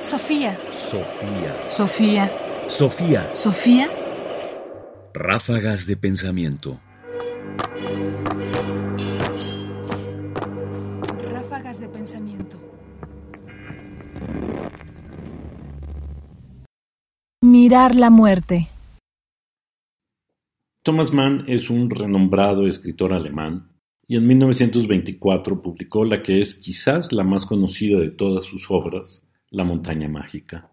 Sofía. Sofía. Sofía. Sofía. Sofía. Ráfagas de pensamiento. Ráfagas de pensamiento. Mirar la muerte. Thomas Mann es un renombrado escritor alemán y en 1924 publicó la que es quizás la más conocida de todas sus obras, La montaña mágica.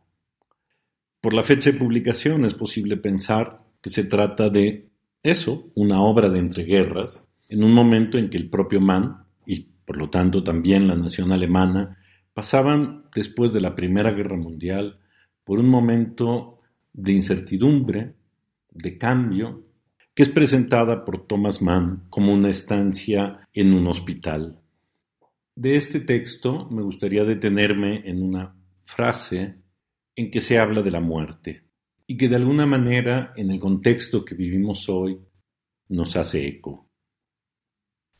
Por la fecha de publicación es posible pensar que se trata de eso, una obra de entreguerras, en un momento en que el propio Mann, y por lo tanto también la nación alemana, pasaban, después de la Primera Guerra Mundial, por un momento de incertidumbre, de cambio, que es presentada por Thomas Mann como una estancia en un hospital. De este texto me gustaría detenerme en una frase en que se habla de la muerte y que de alguna manera en el contexto que vivimos hoy nos hace eco.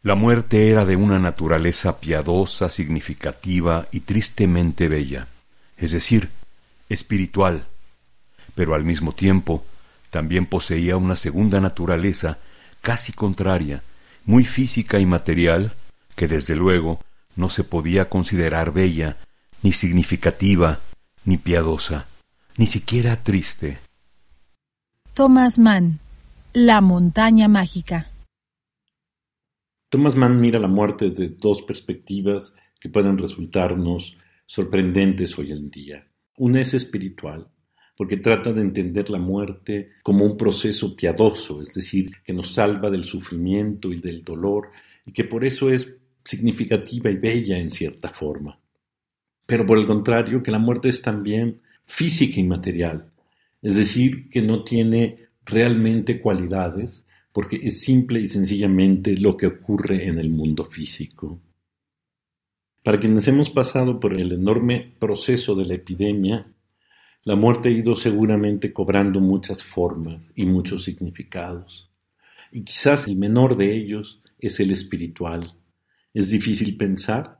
La muerte era de una naturaleza piadosa, significativa y tristemente bella, es decir, espiritual, pero al mismo tiempo también poseía una segunda naturaleza casi contraria, muy física y material, que desde luego no se podía considerar bella, ni significativa, ni piadosa, ni siquiera triste. Thomas Mann. La montaña mágica. Thomas Mann mira la muerte desde dos perspectivas que pueden resultarnos sorprendentes hoy en día. Una es espiritual, porque trata de entender la muerte como un proceso piadoso, es decir, que nos salva del sufrimiento y del dolor, y que por eso es significativa y bella en cierta forma. Pero por el contrario, que la muerte es también física y material, es decir, que no tiene realmente cualidades, porque es simple y sencillamente lo que ocurre en el mundo físico. Para quienes hemos pasado por el enorme proceso de la epidemia, la muerte ha ido seguramente cobrando muchas formas y muchos significados. Y quizás el menor de ellos es el espiritual. Es difícil pensar,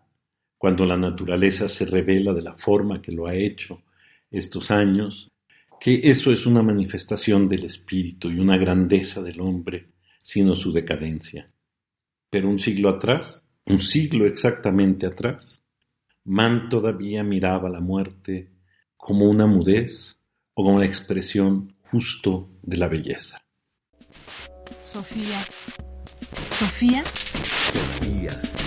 cuando la naturaleza se revela de la forma que lo ha hecho estos años, que eso es una manifestación del espíritu y una grandeza del hombre, sino su decadencia. Pero un siglo atrás, un siglo exactamente atrás, Mann todavía miraba la muerte como una mudez o como una expresión justo de la belleza. Sofía. Sofía. Sofía.